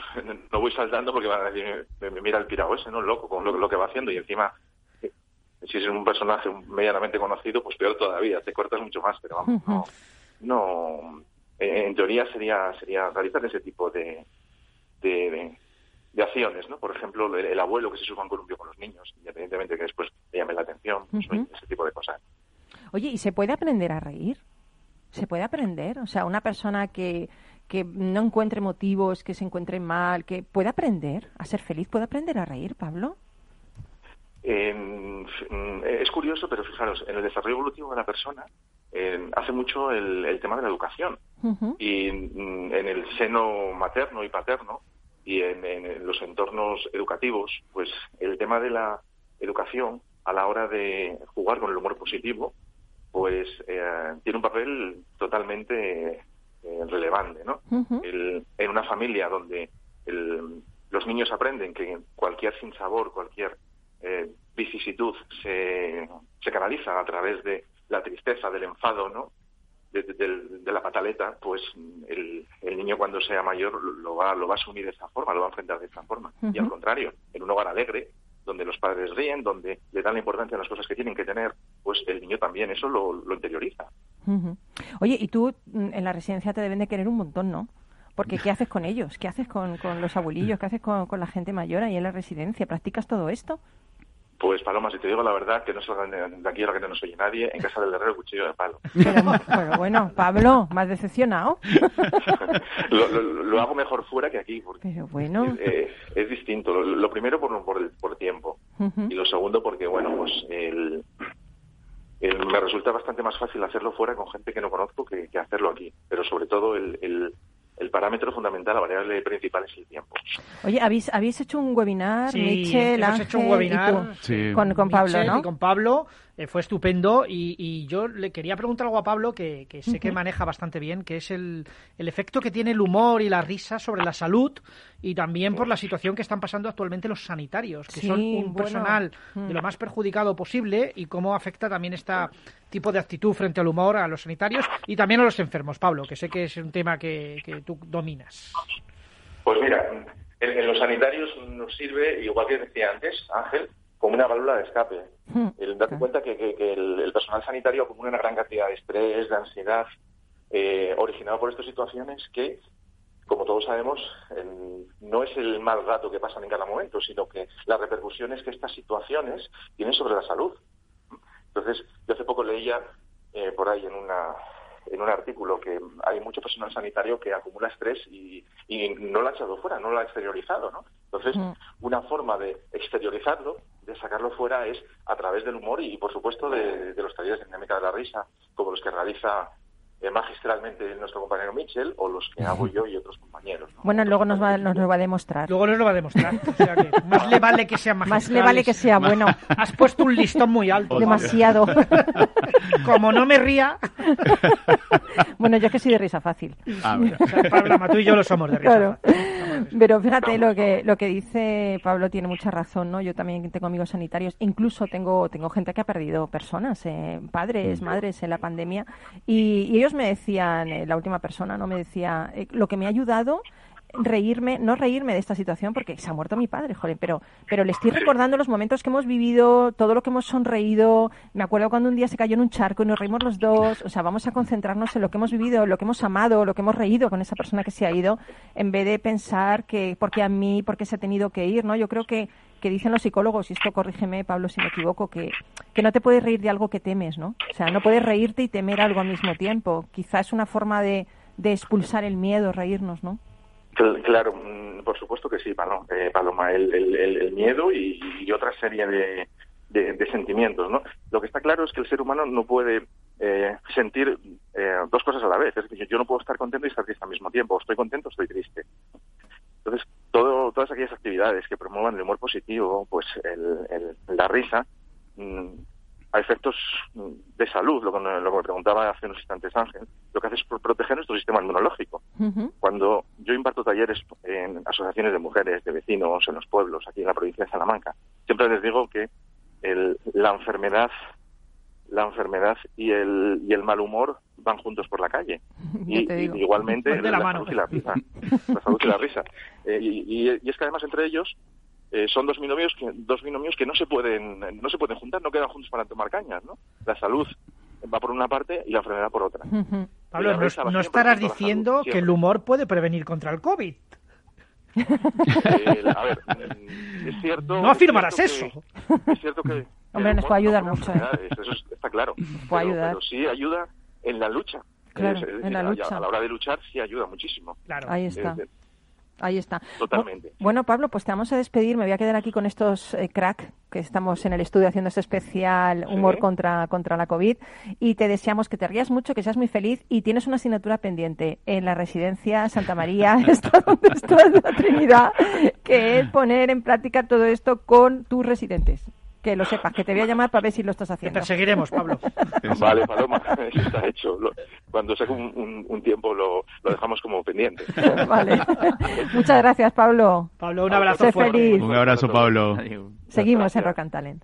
no voy saltando porque van a decir, me, me mira el pirao ese, ¿no? Loco, con lo, lo que va haciendo. Y encima, si es un personaje medianamente conocido, pues peor todavía, te cortas mucho más. Pero vamos, no, no eh, en teoría sería sería realizar ese tipo de, de, de- de acciones, ¿no? Por ejemplo, el, el abuelo que se suba a un columpio con los niños, independientemente de que después le llame la atención, pues, ese tipo de cosas. Oye, ¿y se puede aprender a reír? ¿Se puede aprender? O sea, una persona que, que no encuentre motivos, que se encuentre mal, que puede aprender a ser feliz, puede aprender a reír, Pablo. En- mm, es curioso, pero fijaros, en el desarrollo evolutivo de la persona eh, hace mucho el, el tema de la educación. Y mm, en el seno materno y paterno y en, en los entornos educativos, pues el tema de la educación a la hora de jugar con el humor positivo, pues eh, tiene un papel totalmente eh, relevante, ¿no? El- en una familia donde el- los niños aprenden que cualquier sinsabor, cualquier eh, vicisitud se, se canaliza a través de la tristeza, del enfado, ¿no? De, de- del- de la pataleta, pues el, el niño cuando sea mayor lo va, lo va a asumir de esa forma, lo va a enfrentar de esa forma. Y al contrario, en un hogar alegre, donde los padres ríen, donde le dan la importancia a las cosas que tienen que tener, pues el niño también eso lo, lo interioriza. Ujú. Oye, y tú mm, en la residencia te deben de querer un montón, ¿no? Porque ¿qué haces con ellos? ¿Qué haces con, con los abuelillos? ¿Qué haces con, con la gente mayor ahí en la residencia? ¿Practicas todo esto? Pues Paloma, si te digo la verdad, que no salgan de aquí a la que no nos oye nadie, en casa del herrero cuchillo de palo. Pero, pero bueno, Pablo, ¿más decepcionado? lo, lo- lo hago mejor fuera que aquí, porque Pero bueno. eh, es distinto. Lo, lo primero por, por, por tiempo y lo segundo porque, bueno, pues el, el- me resulta bastante más fácil hacerlo fuera con gente que no conozco que, que hacerlo aquí. Pero sobre todo el, el, el parámetro fundamental, la variable principal es el tiempo. Oye, ¿habéis, habéis hecho un webinar, Sí, Michel, hemos Ángel hecho un y webinar tú? Sí. Con, con Pablo, Michel ¿no? y con Pablo eh, fue estupendo y, y yo le quería preguntar algo a Pablo que, que sé que maneja bastante bien, que es el, el efecto que tiene el humor y la risa sobre la salud y también por la situación que están pasando actualmente los sanitarios, que Sí, son un bueno. personal Mm. de lo más perjudicado posible y cómo afecta también este tipo de actitud frente al humor a los sanitarios y también a los enfermos. Pablo, que sé que es un tema que, que tú dominas. Pues mira, en, en los sanitarios nos sirve, igual que decía antes, Ángel, como una válvula de escape. Mm. El date cuenta que, que- que el, el personal sanitario acumula una gran cantidad de estrés, de ansiedad, eh, originado por estas situaciones que, como todos sabemos, no es el mal rato que pasan en cada momento, sino que las repercusiones que estas situaciones tienen sobre la salud. Entonces, yo hace poco leía eh, por ahí en una en un artículo que hay mucho personal sanitario que acumula estrés y, y no lo ha echado fuera, no lo ha exteriorizado, ¿no? Entonces, Mm. una forma de exteriorizarlo, de sacarlo fuera, es a través del humor y, por supuesto, de, los talleres de dinámica de la risa, como los que realiza eh, magistralmente nuestro compañero Mitchell o los que hago yo y otros compañeros. ¿no? Bueno, luego nos va, nos lo va a demostrar. Luego nos lo va a demostrar. O sea que más le vale que sea Más le vale que sea bueno. Has puesto un listón muy alto. Demasiado. Como no me ría, bueno, yo es que soy de risa fácil. Ah, mira. o sea, Pablo, tú y yo lo somos de risa. Claro. Pero fíjate, lo que, lo que dice Pablo tiene mucha razón, ¿no? Yo también tengo amigos sanitarios, incluso tengo, tengo gente que ha perdido personas, eh, padres, madres en la pandemia, y, y ellos me decían, eh, la última persona, ¿no? Me decía, eh, lo que me ha ayudado reírme, no reírme de esta situación porque se ha muerto mi padre, joder, pero, pero le estoy recordando los momentos que hemos vivido, todo lo que hemos sonreído. Me acuerdo cuando un día se cayó en un charco y nos reímos los dos. O sea, vamos a concentrarnos en lo que hemos vivido, lo que hemos amado, lo que hemos reído con esa persona que se ha ido, en vez de pensar que por qué a mí, por qué se ha tenido que ir, ¿no? Yo creo que, que dicen los psicólogos, y esto corrígeme, Pablo, si me equivoco, que, que no te puedes reír de algo que temes, ¿no? O sea, no puedes reírte y temer algo al mismo tiempo. Quizás es una forma de, de expulsar el miedo, reírnos, ¿no? Cl- Claro, mm, por supuesto que sí, Paloma, eh, Paloma el, miedo y, otra serie de, sentimientos, ¿no? Lo que está claro es que el ser humano no puede eh, sentir eh, dos cosas a la vez. Es decir, yo no puedo estar contento y estar triste al mismo tiempo. Estoy contento estoy triste. Entonces, todo, todas aquellas actividades que promuevan el humor positivo, pues el, el- la risa, mm, a efectos mm, de salud, lo que, lo que me preguntaba hace unos instantes Ángel, lo que hace es pro- proteger nuestro sistema inmunológico. Cuando yo imparto talleres en asociaciones de mujeres, de vecinos, en los pueblos, aquí en la provincia de Salamanca, siempre les digo que el- la enfermedad la enfermedad y el, y el mal humor van juntos por la calle. Y, igualmente la la, mano. salud y la risa. La salud y la risa. Eh, y es que además entre ellos eh, son dos binomios que dos binomios que no se pueden no se pueden juntar, no quedan juntos para tomar cañas, ¿no? La salud va por una parte y la enfermedad por otra. Pablo, no, estarás diciendo salud, que el humor puede prevenir contra el COVID. Eh, a ver, mm, es cierto. No afirmarás es cierto eso. que- es cierto que. Hombre, nos puede ayudar no mucho, ¿eh? Eso es- está claro. puede pero, ayudar. pero sí ayuda en la lucha. Claro, Es- es en la a- lucha. A la hora de luchar sí ayuda muchísimo. Claro. Ahí está. Ahí está. Totalmente. Bu- Bueno, Pablo, pues te vamos a despedir. Me voy a quedar aquí con estos eh, crack que estamos en el estudio haciendo este especial humor Sí. contra, contra la COVID. Y te deseamos que te rías mucho, que seas muy feliz. Y tienes una asignatura pendiente en la residencia Santa María, está donde está la Trinidad, que es poner en práctica todo esto con tus residentes. Que lo sepas, que te voy a llamar para ver si lo estás Te haciendo. perseguiremos, Pablo. Vale, Paloma, eso está hecho. Lo- cuando saque un, un- un tiempo lo, lo dejamos como pendiente. Vale. Muchas gracias, Pablo. Pablo, un abrazo Sé fuerte. feliz. Un abrazo, Pablo. Seguimos en. Rock and Talent.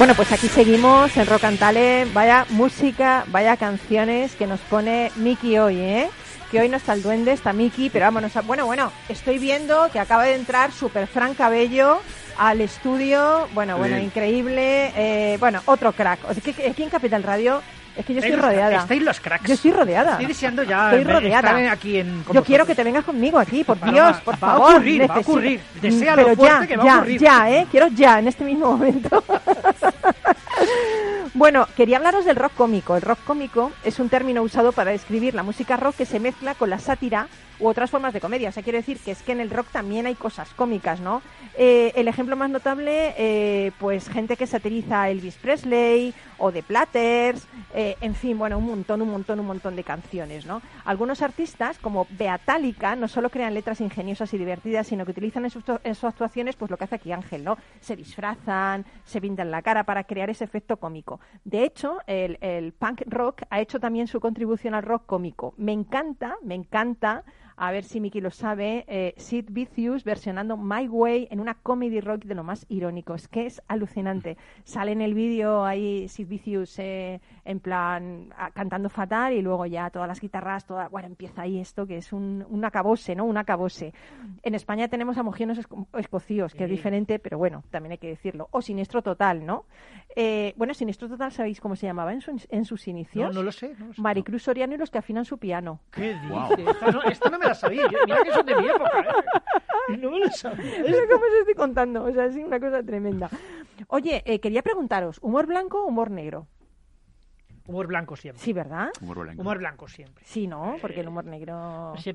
Bueno, pues aquí seguimos en Rock and Talent. Vaya música, vaya canciones que nos pone Miki hoy, ¿eh? Que hoy no está el duende, está Miki, pero vámonos a... Bueno, bueno, estoy viendo que acaba de entrar Super Fran Cabello al estudio. Bueno, bueno, increíble. Eh, bueno, otro crack. Aquí en Capital Radio es que yo estoy rodeada. Estáis los cracks. Yo estoy rodeada. Estoy deseando ya Estoy rodeada. estar aquí en, con Yo quiero que te vengas conmigo aquí, por Paloma, Dios, por va a ocurrir, va a ocurrir. Mm, Deséalo Pero fuerte ya, que va a ya, ocurrir. ya, ¿eh? Quiero ya, en este mismo momento. Bueno, quería hablaros del rock cómico. El rock cómico es un término usado para describir la música rock que se mezcla con la sátira u otras formas de comedia. O sea, quiero decir que es que en el rock también hay cosas cómicas, ¿no? Eh, el ejemplo más notable, eh, pues gente que satiriza a Elvis Presley o The Platters, eh, en fin, bueno, un montón, un montón, un montón de canciones, ¿no? Algunos artistas, como Beatálica, no solo crean letras ingeniosas y divertidas, sino que utilizan en sus, actuaciones, pues lo que hace aquí Ángel, ¿no? Se disfrazan, se pintan la cara para crear ese efecto cómico. De hecho, el punk rock ha hecho también su contribución al rock cómico. Me encanta, me encanta a ver si Miki lo sabe, eh, Sid Vicious versionando My Way en una comedy rock de lo más irónico. Es que es alucinante. Sale en el vídeo ahí Sid Vicious eh, en plan a- cantando fatal y luego ya todas las guitarras, toda, bueno, empieza ahí esto que es un, un acabose, ¿no? Un acabose. En España tenemos a Mojionos esco- escocíos, que es diferente, pero bueno, también hay que decirlo. O Siniestro Total, ¿no? Eh, bueno, Siniestro Total, ¿sabéis cómo se llamaba en, su- en sus inicios? No, no lo sé. No lo sé. Maricruz Soriano y los que afinan su piano. ¿Qué dices? Guau. Esta, no, esta no me la sabía. Yo- mira que son de mi época. ¿eh? No me lo sabía. Pero ¿cómo os estoy contando? O sea, es una cosa tremenda. Oye, eh, quería preguntaros, ¿humor blanco o humor negro? Humor blanco siempre. Sí, ¿verdad? Humor blanco. Humor blanco siempre. Sí, ¿no? Porque el humor negro... Sea,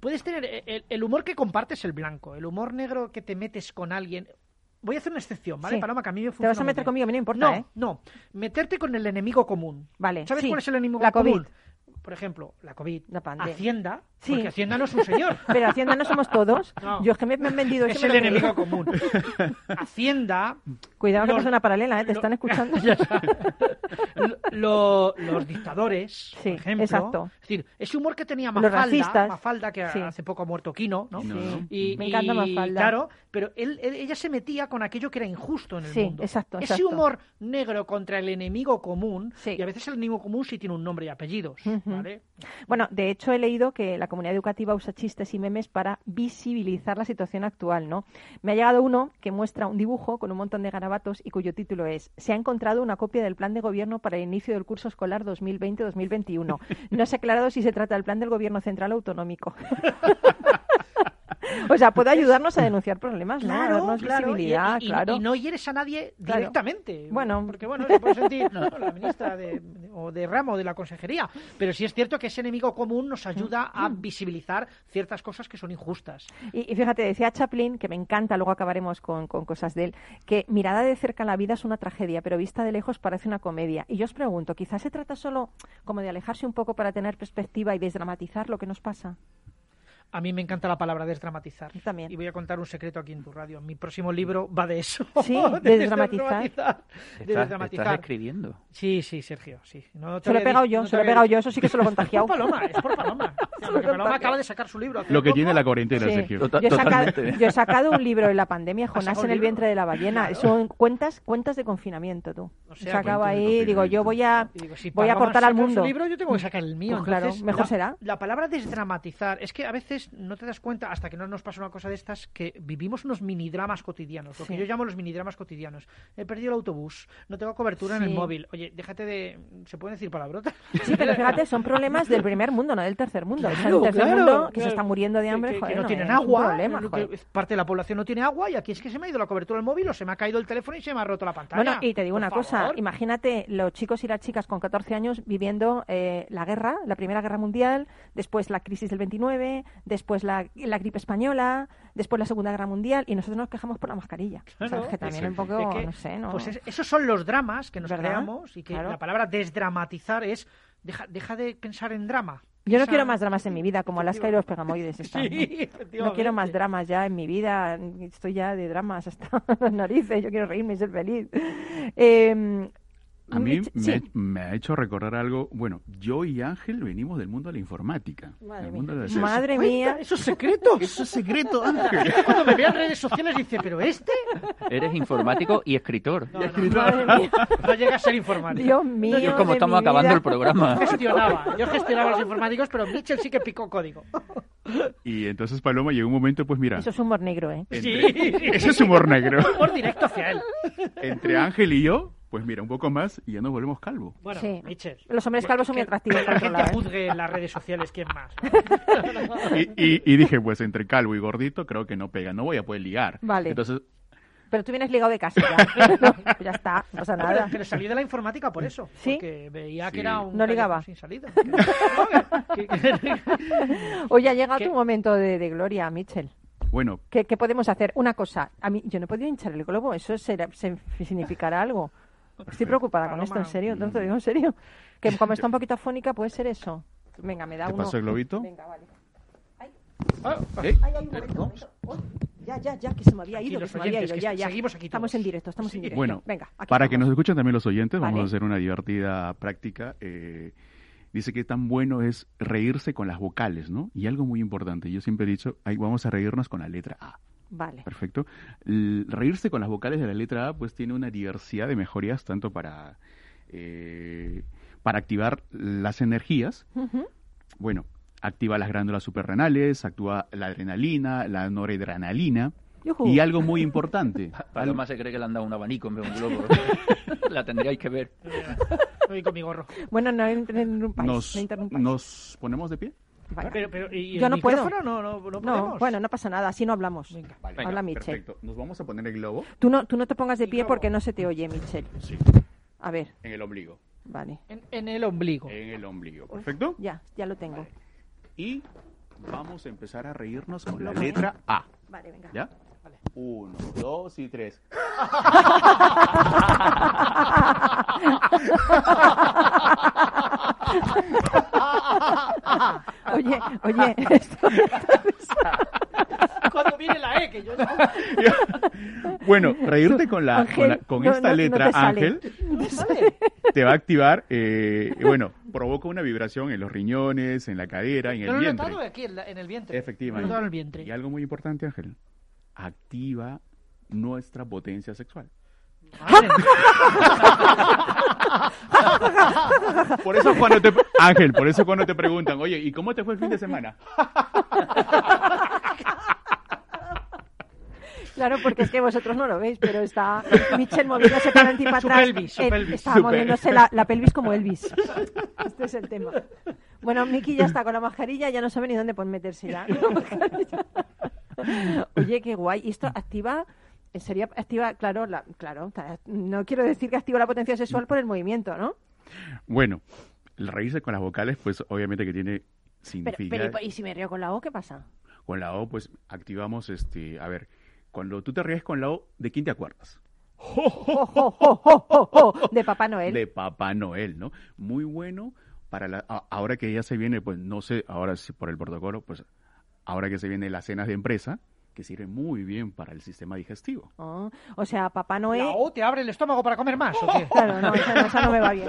puedes tener eh, el, el humor que compartes el blanco, el humor negro que te metes con alguien. Voy a hacer una excepción, ¿vale? Sí. Paloma, que a mí me Te vas funciona a meter bien. conmigo, a mí no importa, No, ¿eh? no. Meterte con el enemigo común. Vale, ¿Sabes sí. cuál es el enemigo La común? COVID. Por ejemplo, la COVID. La pandemia. Hacienda. Sí. Porque Hacienda no es un señor. Pero Hacienda no somos todos. No. Yo es que me, me han vendido es el enemigo común. Hacienda. Cuidado que los- pasa una paralela, ¿eh? Te lo- están escuchando. Ya está. Lo- los dictadores, Sí, por ejemplo. exacto. Es decir, ese humor que tenía Los Mafalda, racistas. Mafalda que Sí. hace poco ha muerto Kino, ¿no? Y, Me encanta y, Mafalda. Claro, pero él, él- ella se metía con aquello que era injusto en el Sí, mundo. exacto, Ese exacto. humor negro contra el enemigo común, Sí. y a veces el enemigo común sí tiene un nombre y apellidos. ¿vale? Bueno, de hecho he leído que la comunidad educativa usa chistes y memes para visibilizar la situación actual, ¿no? Me ha llegado uno que muestra un dibujo con un montón de garabatos y cuyo título es Se ha encontrado una copia del plan de gobierno para el inicio del curso escolar 2020-2021. No se ha aclarado si se trata del plan del gobierno central autonómico. o sea, puede ayudarnos a denunciar problemas, ¿no? a darnos visibilidad, y, y- claro. y no hieres a nadie Claro. directamente. Bueno. porque bueno, se puede sentir ¿no? la ministra de, o de ramo de la consejería. Pero sí es cierto que ese enemigo común nos ayuda a visibilizar ciertas cosas que son injustas. Y, y fíjate, decía Chaplin, que me encanta, luego acabaremos con, con cosas de él, que mirada de cerca la vida es una tragedia, pero vista de lejos parece una comedia. Y yo os pregunto, quizás se trata solo como de alejarse un poco para tener perspectiva y desdramatizar lo que nos pasa. A mí me encanta la palabra desdramatizar. También. Y voy a contar un secreto aquí en tu radio. Mi próximo libro va de eso. Sí, de de desdramatizar. desdramatizar. De desdramatizar. estás escribiendo. Sí, sí, Sergio, sí. No te Se lo he pegado yo, no se lo he pegado yo, eso sí que se lo he contagiado. Es por Paloma, es por Paloma. Paloma acaba de sacar su libro. Lo que poco. tiene la cuarentena, Sí. Sergio. Yo he, sacado, totalmente. yo he sacado un libro en la pandemia, Jonás en el vientre de la ballena. Claro. Son cuentas, cuentas de confinamiento, tú. O He sea, de ahí, digo, yo voy a, digo, si voy a aportar al mundo. libro, yo tengo que sacar el mío. Pues claro, Entonces, mejor la, será. La palabra desdramatizar es que a veces no te das cuenta, hasta que no nos pasa una cosa de estas, que vivimos unos minidramas cotidianos, lo que yo llamo los minidramas cotidianos. He perdido el autobús, no tengo cobertura en el móvil. Oye, déjate de. ¿Se pueden decir palabrotas? Sí, pero fíjate, son problemas del primer mundo, no del tercer mundo. O sea, Claro, el tercer claro, mundo que se está muriendo de hambre, que, no tienen es agua, problema, que parte de la población no tiene agua y aquí es que se me ha ido la cobertura del móvil o se me ha caído el teléfono y se me ha roto la pantalla. Bueno, y te digo Por una cosa, imagínate los chicos y las chicas con 14 años viviendo eh, la guerra, la Primera Guerra Mundial, después la crisis del 29, después la, la gripe española, después la Segunda Guerra Mundial, y nosotros nos quejamos por la mascarilla. O sea, Claro. es que también un poco, que, no sé, ¿no? Pues es- esos son los dramas que nos ¿Verdad? creamos y que Claro. la palabra desdramatizar es deja, deja de pensar en drama. Yo no quiero más dramas en mi vida, como Alaska y los pegamoides. están, ¿no? Sí, No quiero más dramas ya en mi vida. Estoy ya de dramas hasta las narices. Yo quiero reírme y ser feliz. Eh, A mí me, sí. me ha hecho recordar algo. Bueno, yo y Ángel venimos del mundo de la informática. Madre del mundo de la- Madre mía. Esos secretos. Eso es secreto, Ángel. Cuando me vea en redes sociales dice, pero este Eres informático y escritor. no, no, Madre mía. no llega a ser informático. Dios mío. Yo como estamos acabando vida. el programa. gestionaba, yo gestionaba los informáticos, pero Mitchell sí que picó código. Y entonces Paloma llegó un momento, pues mira, Eso es humor negro, ¿eh? entre- ese es humor negro. Por directo hacia él. Entre Ángel y yo, pues mira, un poco más y ya nos volvemos calvos. Bueno, Sí. Mitchell. Los hombres que- calvos son muy que- atractivos, Que por la otro gente lado, ¿eh? juzgue en las redes sociales quién más. Y, y- y dije, pues entre calvo y gordito creo que no pega, no voy a poder ligar. Vale. Entonces, Pero tú vienes ligado de casa ya. No, pues ya está, no pasa nada. pero salí de la informática por eso. ¿Sí? Porque veía que Sí. era un No ligaba. sin salida. Que- que- Hoy ha llegado ¿Qué? tu momento de, de gloria, Mitchell. bueno, ¿Qué, qué podemos hacer? Una cosa. A mí, yo no he podido hinchar el globo. ¿Eso será, se- significará algo? Estoy preocupada con esto, en serio. No te digo en serio. Que como está un poquito afónica, puede ser eso. Venga, me da ¿te uno. paso el globito? Venga, vale. Ah, ¿Eh? Ay, ay, un momento, un momento. Uy, ya, ya, ya, que se me había ido, que se me había oyentes, ido. que Ya, ya. seguimos aquí Estamos todos. en directo, estamos en directo. Bueno, Venga, aquí para que nos escuchen también los oyentes, vamos a hacer una divertida práctica. eh, dice que tan bueno es reírse con las vocales, ¿no? Y algo muy importante, yo siempre he dicho, ahí vamos a reírnos con la letra A. Vale. Perfecto. L- reírse con las vocales de la letra A pues tiene una diversidad de mejorías tanto para, eh, para activar las energías, bueno, activa las glándulas suprarrenales, actúa la adrenalina, la noradrenalina y algo muy importante. Paloma se cree que le han dado un abanico en vez de un globo. la tendríais que ver. Voy con mi gorro. Bueno, no interrumpáis. Nos, no interrumpáis. nos ponemos de pie. Vale. Pero, pero, ¿y Yo el no puedo. micrófono? No, no, no No, podemos. bueno, no pasa nada, así no hablamos. Venga. Vale, Habla Michelle. Perfecto. Nos vamos a poner el globo. Tú no, tú no te pongas de pie porque no se te oye, Michelle. Sí. A ver, En el ombligo. vale. En, en el ombligo. En el ombligo. Perfecto. Ya, ya lo tengo. Y vamos a empezar a reírnos con la letra A. Vale, venga. ¿Ya? Uno, dos y tres. Oye, oye, esto- Cuando viene la E, que yo no... Bueno, reírte con, la, con, la- Ángel, con no, esta no, no letra, te sale. Ángel, te va a activar, eh, bueno, provoca una vibración en los riñones, en la cadera, en Yo el lo he vientre. notado aquí, en, la- en el vientre. Efectivamente. Lo he notado en el vientre. Y algo muy importante, Ángel, activa nuestra potencia sexual. Por eso cuando te Ángel, por eso cuando te preguntan, "Oye, ¿y cómo te fue el fin de semana?" Claro, porque es que vosotros no lo veis, pero está Michelle moviéndose para adelante y para Su atrás. pelvis, su Eh, pelvis. Está moviéndose la, la pelvis como Elvis. Este es el tema. Bueno, Miki ya está con la mascarilla, ya no sabe ni dónde meterse ya. Oye, qué guay. ¿Y esto activa? Sería activa, claro, la, claro. No quiero decir que activa la potencia sexual por el movimiento, ¿no? Bueno, reírse con las vocales, pues obviamente que tiene significado. pero, ¿y si me río con la O, qué pasa? Con la O, pues activamos este. A ver, cuando tú te ríes con la O, ¿de quién te acuerdas? De Papá Noel. De Papá Noel, ¿no? Muy bueno para la. a- ahora que ya se viene, pues no sé, ahora sí por el protocolo, pues ahora que se vienen las cenas de empresa, que sirve muy bien para el sistema digestivo. Oh, o sea, Papá Noel. ¿La O te abre el estómago para comer más o qué? Claro, no, esa, no, esa no me va bien.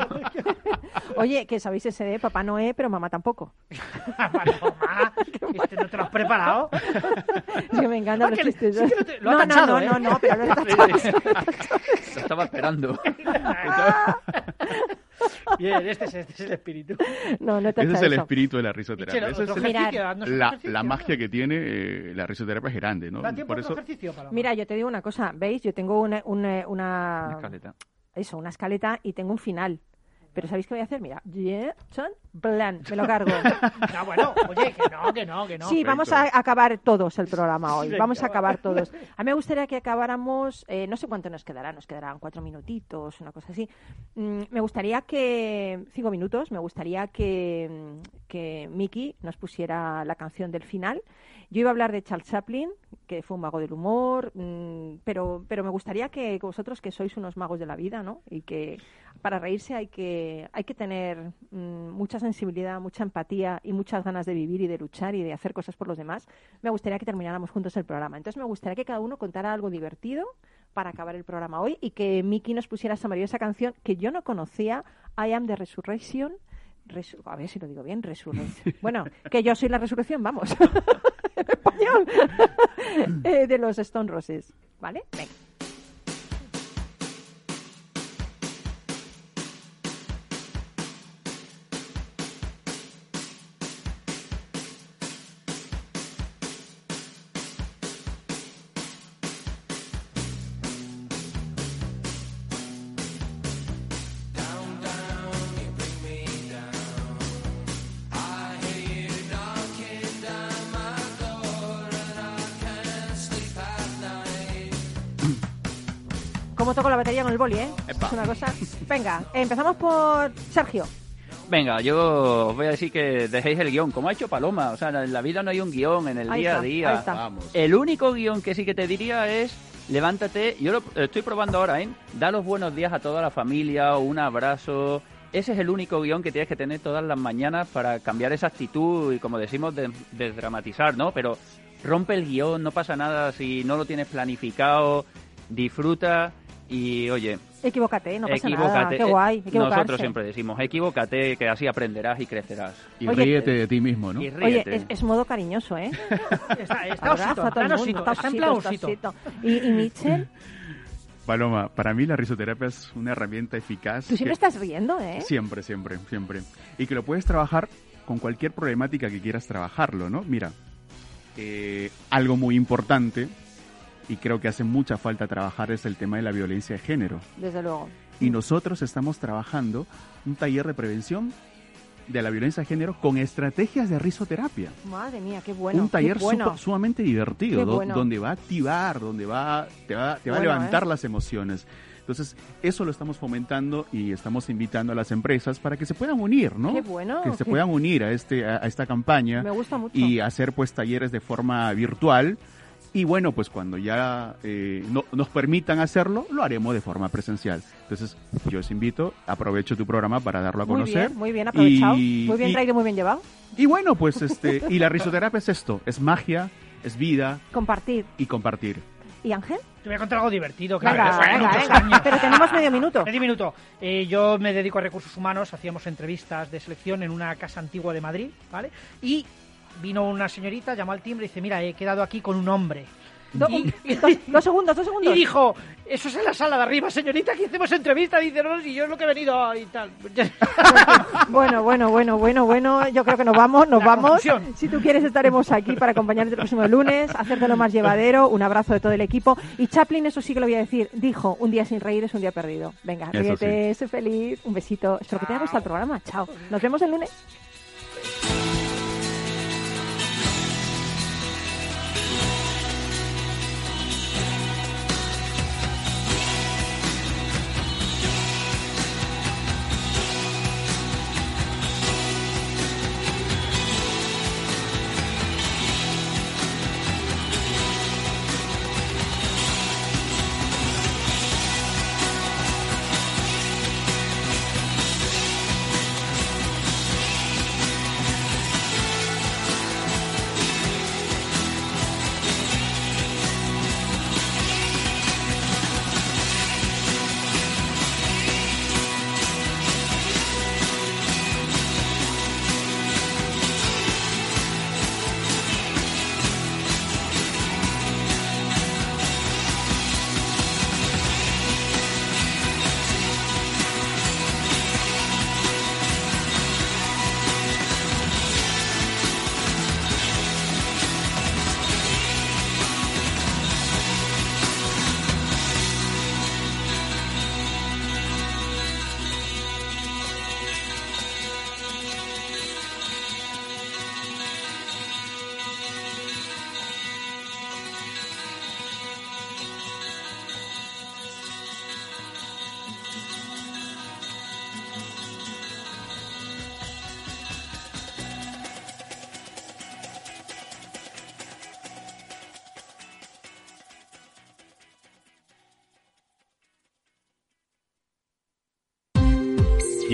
Oye, que sabéis ese de Papá Noé, pero mamá tampoco. Paloma, ¿este no te lo has preparado? Es que me encantan Ah, los chistes. sí lo te- lo ha no, tachado, no, ¿eh? no, no, no, pero lo he tachado. Lo estaba esperando. Bien, este es, este es el espíritu. No, no he Ese es el eso. espíritu de la risoterapia. Ese es un la, la ¿no? magia que tiene eh, la risoterapia es grande, ¿no? Da tiempo Por eso, ejercicio, Paloma. Mira, yo te digo una cosa, ¿veis? Yo tengo una, una, una- Escaleta. eso, una escaleta y tengo un final. Pero ¿sabéis qué voy a hacer? Mira, me lo cargo. No, bueno, oye, que no, que no, que no. Sí, vamos a acabar todos el programa hoy. Vamos a acabar todos. A mí me gustaría que acabáramos, eh, no sé cuánto nos quedará, nos quedarán cuatro minutitos, una cosa así. Mm, me gustaría que, cinco minutos, me gustaría que, que Miki nos pusiera la canción del final. Yo iba a hablar de Charles Chaplin, que fue un mago del humor, mm, pero, pero me gustaría que vosotros, que sois unos magos de la vida, ¿no? Y que para reírse hay que, hay que tener mm, mucha sensibilidad, mucha empatía y muchas ganas de vivir y de luchar y de hacer cosas por los demás. Me gustaría que termináramos juntos el programa. Entonces me gustaría que cada uno contara algo divertido para acabar el programa hoy y que Miki nos pusiera esa maravillosa canción que yo no conocía, I Am the Resurrection. Resu- a ver si lo digo bien, Resurrection. Bueno, que yo soy la resurrección, vamos. español. Eh, de los Stone Roses. ¿Vale? Como toco la batería con el boli, ¿eh? Epa. Es una cosa. Venga, empezamos por Sergio. Venga, yo os voy a decir que dejéis el guion, como ha hecho Paloma. O sea, en la vida no hay un guion, en el Ahí día está, a día. ahí está. vamos. El único guion que sí que te diría es levántate, yo lo estoy probando ahora, ¿eh? Da los buenos días a toda la familia, un abrazo. Ese es el único guion que tienes que tener todas las mañanas para cambiar esa actitud y, como decimos, de- desdramatizar, ¿no? Pero rompe el guion, no pasa nada si no lo tienes planificado, disfruta y, oye, Equivócate, no pasa nada. Equivócate. Qué guay, equivocarse. Nosotros siempre decimos, equivócate, que así aprenderás y crecerás. Y Oye, ríete de ti mismo, ¿no? Y Oye, es, es modo cariñoso, ¿eh? Está, está osito, a todo el está mundo, osito, está plan osito. osito. ¿Y, y Mitchell? Paloma, para mí la risoterapia es una herramienta eficaz. Tú siempre que- estás riendo, ¿eh? Siempre, siempre, siempre. Y que lo puedes trabajar con cualquier problemática que quieras trabajarlo, ¿no? Mira, eh, algo muy importante y creo que hace mucha falta trabajar es el tema de la violencia de género. Desde luego. Y nosotros estamos trabajando un taller de prevención de la violencia de género con estrategias de risoterapia. Madre mía, qué bueno. un taller bueno. supa- sumamente divertido, Qué do- bueno. donde va a activar, donde va, te va, te va Bueno, a levantar ¿eh? las emociones. Entonces, eso lo estamos fomentando y estamos invitando a las empresas para que se puedan unir, ¿no? Qué bueno. Que se qué- puedan unir a, este, a, a esta campaña Me gusta mucho. y hacer pues talleres de forma virtual. Y bueno, pues cuando ya eh, no- nos permitan hacerlo, lo haremos de forma presencial. Entonces, yo os invito, aprovecho tu programa para darlo a Muy conocer. bien, muy bien aprovechado. Y- muy bien y- traído, muy bien llevado. Y bueno, pues este, y la risoterapia es esto, es magia, es vida Compartir. y compartir. ¿Y Ángel? Te voy a contar algo divertido. que Venga, venga, muchos venga. años. Pero tenemos medio minuto. Medio minuto. Eh, yo me dedico a recursos humanos, hacíamos entrevistas de selección en una casa antigua de Madrid, ¿vale? Y vino una señorita, llamó al timbre y dice, mira, he quedado aquí con un hombre. Do- Y- dos, dos segundos, dos Y segundos. dijo, eso es en la sala de arriba, señorita, que hacemos entrevista. Dice, no, si yo es lo que he venido y tal. Bueno, bueno, bueno, bueno, bueno. Yo creo que nos vamos, nos La vamos. Si tú quieres, estaremos aquí para acompañarte el próximo lunes, hacértelo más llevadero. Un abrazo de todo el equipo. Y Chaplin, eso sí que lo voy a decir, dijo: un día sin reír es un día perdido. Venga, Eso ríete, sé feliz. Un besito. Espero que te haya gustado el programa. Chao. Nos vemos el lunes.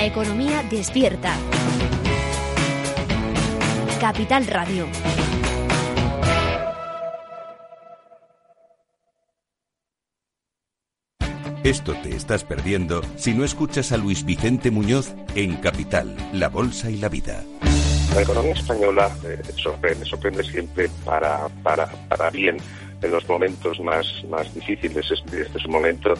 La economía despierta. Capital Radio. Esto te estás perdiendo si no escuchas a Luis Vicente Muñoz en Capital, La Bolsa y la Vida. La economía española eh, sorprende, sorprende siempre para, para, para bien en los momentos más, más difíciles. Este, este es un momento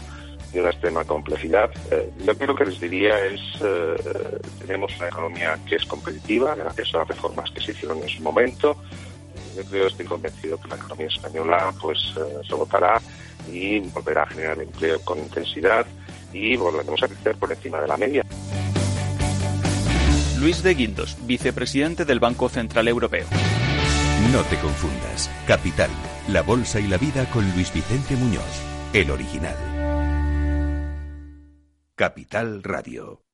de una extrema complejidad. Eh, yo creo que les diría es, eh, tenemos una economía que es competitiva gracias a las reformas que se hicieron en su momento. Yo creo, estoy convencido que la economía española pues eh, se votará y volverá a generar empleo con intensidad y volveremos a crecer por encima de la media. Luis de Guindos, vicepresidente del Banco Central Europeo. No te confundas. Capital, La Bolsa y la Vida con Luis Vicente Muñoz, el original. Capital Radio.